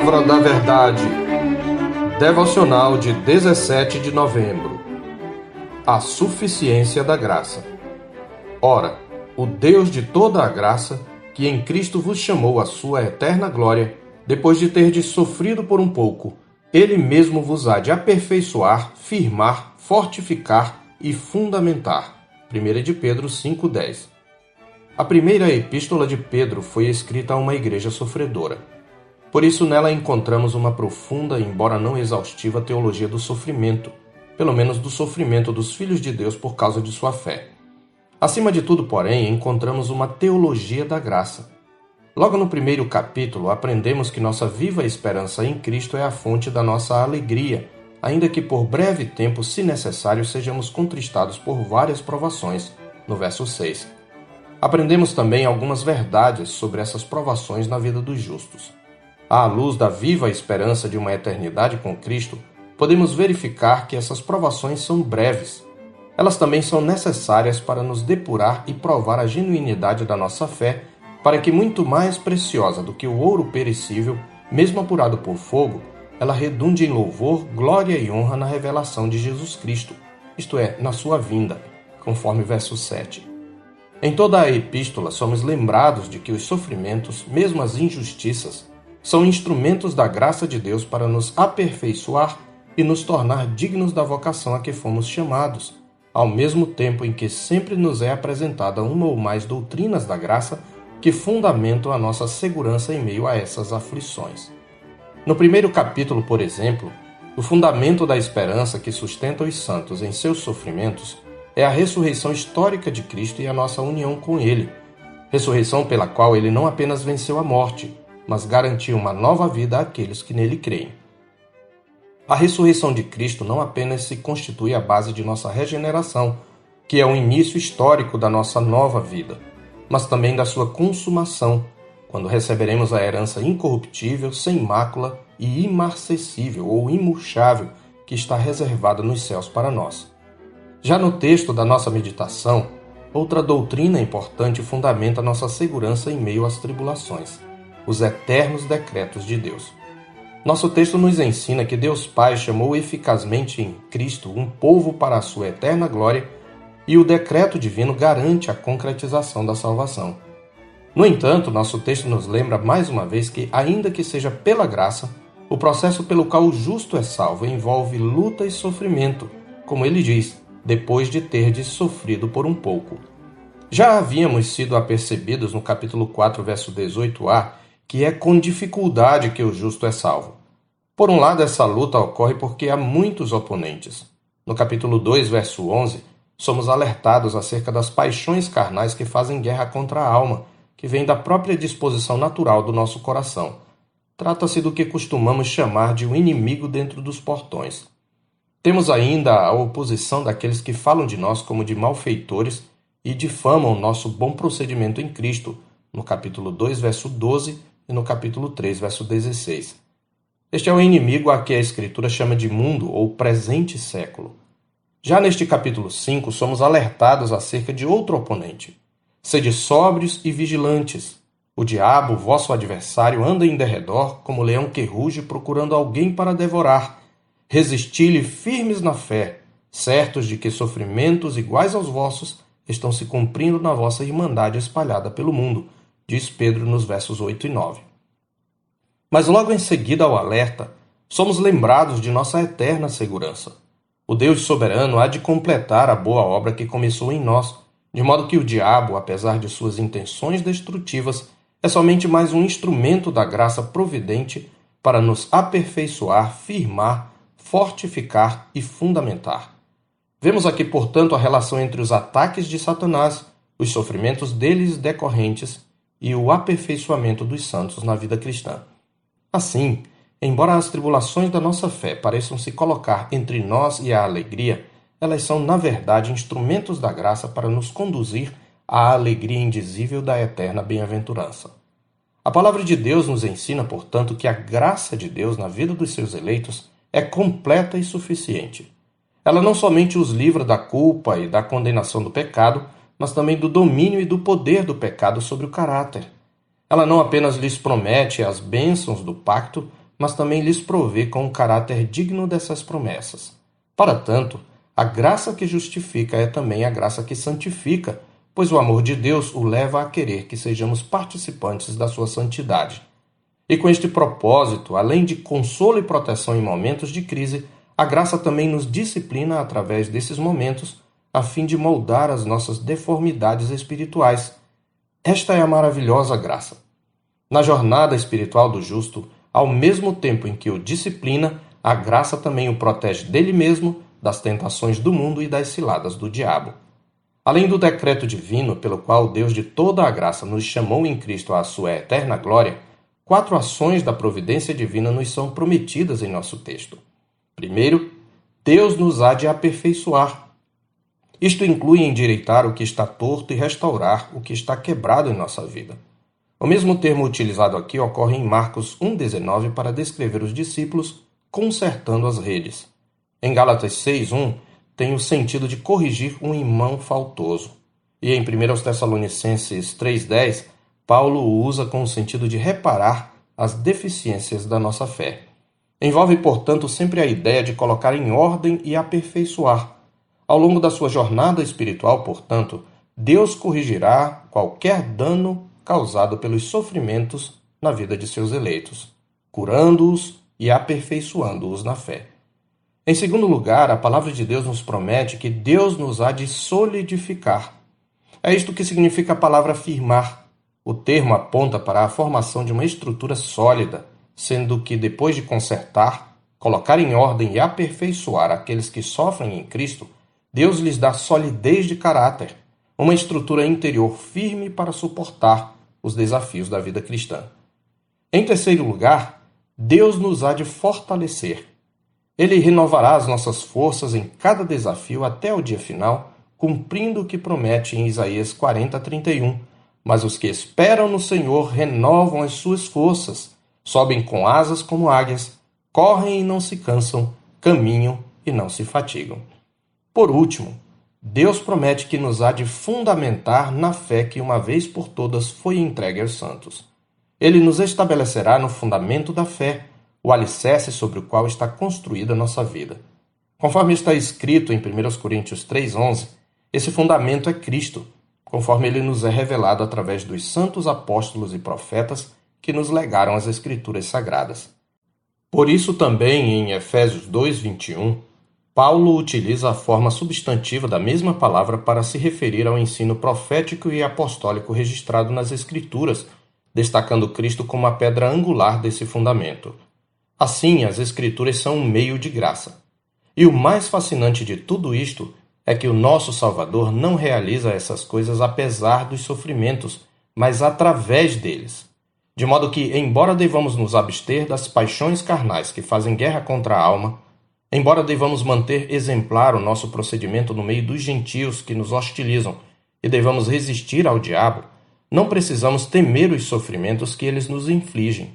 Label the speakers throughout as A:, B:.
A: Palavra da Verdade. Devocional de 17 de novembro. A suficiência da graça. Ora, o Deus de toda a graça, que em Cristo vos chamou à sua eterna glória, depois de terdes sofrido por um pouco, ele mesmo vos há de aperfeiçoar, firmar, fortificar e fundamentar. 1 de Pedro 5:10. A primeira epístola de Pedro foi escrita a uma igreja sofredora. Por isso, nela encontramos uma profunda, embora não exaustiva, teologia do sofrimento, pelo menos do sofrimento dos filhos de Deus por causa de sua fé. Acima de tudo, porém, encontramos uma teologia da graça. Logo no primeiro capítulo, aprendemos que nossa viva esperança em Cristo é a fonte da nossa alegria, ainda que por breve tempo, se necessário, sejamos contristados por várias provações, no verso 6. Aprendemos também algumas verdades sobre essas provações na vida dos justos. À luz da viva esperança de uma eternidade com Cristo, podemos verificar que essas provações são breves. Elas também são necessárias para nos depurar e provar a genuinidade da nossa fé, para que, muito mais preciosa do que o ouro perecível, mesmo apurado por fogo, ela redunde em louvor, glória e honra na revelação de Jesus Cristo, isto é, na sua vinda, conforme verso 7. Em toda a epístola somos lembrados de que os sofrimentos, mesmo as injustiças, são instrumentos da graça de Deus para nos aperfeiçoar e nos tornar dignos da vocação a que fomos chamados, ao mesmo tempo em que sempre nos é apresentada uma ou mais doutrinas da graça que fundamentam a nossa segurança em meio a essas aflições. No primeiro capítulo, por exemplo, o fundamento da esperança que sustenta os santos em seus sofrimentos é a ressurreição histórica de Cristo e a nossa união com Ele, ressurreição pela qual ele não apenas venceu a morte, mas garantiu uma nova vida àqueles que nele creem. A ressurreição de Cristo não apenas se constitui a base de nossa regeneração, que é o início histórico da nossa nova vida, mas também da sua consumação, quando receberemos a herança incorruptível, sem mácula e imarcessível ou imurchável que está reservada nos céus para nós. Já no texto da nossa meditação, outra doutrina importante fundamenta nossa segurança em meio às tribulações os eternos decretos de Deus. Nosso texto nos ensina que Deus Pai chamou eficazmente em Cristo um povo para a sua eterna glória e o decreto divino garante a concretização da salvação. No entanto, nosso texto nos lembra mais uma vez que, ainda que seja pela graça, o processo pelo qual o justo é salvo envolve luta e sofrimento, como ele diz, depois de terdes sofrido por um pouco. Já havíamos sido apercebidos no capítulo 4, verso 18a, que é com dificuldade que o justo é salvo. Por um lado, essa luta ocorre porque há muitos oponentes. No capítulo 2, verso 11, somos alertados acerca das paixões carnais que fazem guerra contra a alma, que vem da própria disposição natural do nosso coração. Trata-se do que costumamos chamar de um inimigo dentro dos portões. Temos ainda a oposição daqueles que falam de nós como de malfeitores e difamam nosso bom procedimento em Cristo, no capítulo 2, verso 12 e no capítulo 3, verso 16. Este é o inimigo a que a Escritura chama de mundo ou presente século. Já neste capítulo 5, somos alertados acerca de outro oponente. Sede sóbrios e vigilantes. O diabo, vosso adversário, anda em derredor como leão que ruge procurando alguém para devorar. Resisti-lhe firmes na fé, certos de que sofrimentos iguais aos vossos estão se cumprindo na vossa irmandade espalhada pelo mundo diz Pedro nos versos 8 e 9. Mas logo em seguida ao alerta, somos lembrados de nossa eterna segurança. O Deus soberano há de completar a boa obra que começou em nós, de modo que o diabo, apesar de suas intenções destrutivas, é somente mais um instrumento da graça providente para nos aperfeiçoar, firmar, fortificar e fundamentar. Vemos aqui, portanto, a relação entre os ataques de Satanás, os sofrimentos deles decorrentes e o aperfeiçoamento dos santos na vida cristã. Assim, embora as tribulações da nossa fé pareçam se colocar entre nós e a alegria, elas são, na verdade, instrumentos da graça para nos conduzir à alegria indizível da eterna bem-aventurança. A palavra de Deus nos ensina, portanto, que a graça de Deus na vida dos seus eleitos é completa e suficiente. Ela não somente os livra da culpa e da condenação do pecado, mas também do domínio e do poder do pecado sobre o caráter. Ela não apenas lhes promete as bênçãos do pacto, mas também lhes provê com o caráter digno dessas promessas. Para tanto, a graça que justifica é também a graça que santifica, pois o amor de Deus o leva a querer que sejamos participantes da sua santidade. E com este propósito, além de consolo e proteção em momentos de crise, a graça também nos disciplina através desses momentos, a fim de moldar as nossas deformidades espirituais. Esta é a maravilhosa graça. Na jornada espiritual do justo, ao mesmo tempo em que o disciplina, a graça também o protege dele mesmo, das tentações do mundo e das ciladas do diabo. Além do decreto divino pelo qual Deus de toda a graça nos chamou em Cristo à sua eterna glória, quatro ações da providência divina nos são prometidas em nosso texto. Primeiro, Deus nos há de aperfeiçoar. Isto inclui endireitar o que está torto e restaurar o que está quebrado em nossa vida. O mesmo termo utilizado aqui ocorre em Marcos 1,19 para descrever os discípulos consertando as redes. Em Gálatas 6,1 tem o sentido de corrigir um irmão faltoso. E em 1 Tessalonicenses 3,10, Paulo o usa com o sentido de reparar as deficiências da nossa fé. Envolve, portanto, sempre a ideia de colocar em ordem e aperfeiçoar. Ao longo da sua jornada espiritual, portanto, Deus corrigirá qualquer dano causado pelos sofrimentos na vida de seus eleitos, curando-os e aperfeiçoando-os na fé. Em segundo lugar, a palavra de Deus nos promete que Deus nos há de solidificar. É isto que significa a palavra firmar. O termo aponta para a formação de uma estrutura sólida, sendo que depois de consertar, colocar em ordem e aperfeiçoar aqueles que sofrem em Cristo, Deus lhes dá solidez de caráter, uma estrutura interior firme para suportar os desafios da vida cristã. Em terceiro lugar, Deus nos há de fortalecer. Ele renovará as nossas forças em cada desafio até o dia final, cumprindo o que promete em Isaías 40, 31. Mas os que esperam no Senhor renovam as suas forças, sobem com asas como águias, correm e não se cansam, caminham e não se fatigam. Por último, Deus promete que nos há de fundamentar na fé que uma vez por todas foi entregue aos santos. Ele nos estabelecerá no fundamento da fé, o alicerce sobre o qual está construída a nossa vida. Conforme está escrito em 1 Coríntios 3,11, esse fundamento é Cristo, conforme ele nos é revelado através dos santos apóstolos e profetas que nos legaram as Escrituras Sagradas. Por isso, também em Efésios 2,21, Paulo utiliza a forma substantiva da mesma palavra para se referir ao ensino profético e apostólico registrado nas Escrituras, destacando Cristo como a pedra angular desse fundamento. Assim, as Escrituras são um meio de graça. E o mais fascinante de tudo isto é que o nosso Salvador não realiza essas coisas apesar dos sofrimentos, mas através deles. De modo que, embora devamos nos abster das paixões carnais que fazem guerra contra a alma, Embora devamos manter exemplar o nosso procedimento no meio dos gentios que nos hostilizam e devamos resistir ao diabo, não precisamos temer os sofrimentos que eles nos infligem,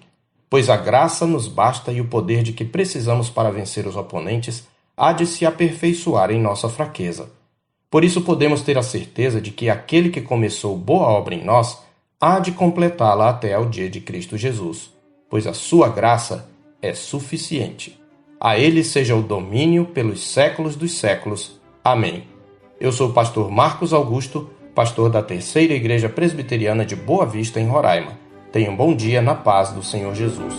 A: pois a graça nos basta e o poder de que precisamos para vencer os oponentes há de se aperfeiçoar em nossa fraqueza. Por isso podemos ter a certeza de que aquele que começou boa obra em nós há de completá-la até ao dia de Cristo Jesus, pois a sua graça é suficiente. A ele seja o domínio pelos séculos dos séculos. Amém. Eu sou o pastor Marcos Augusto, pastor da Terceira Igreja Presbiteriana de Boa Vista, em Roraima. Tenha um bom dia na paz do Senhor Jesus.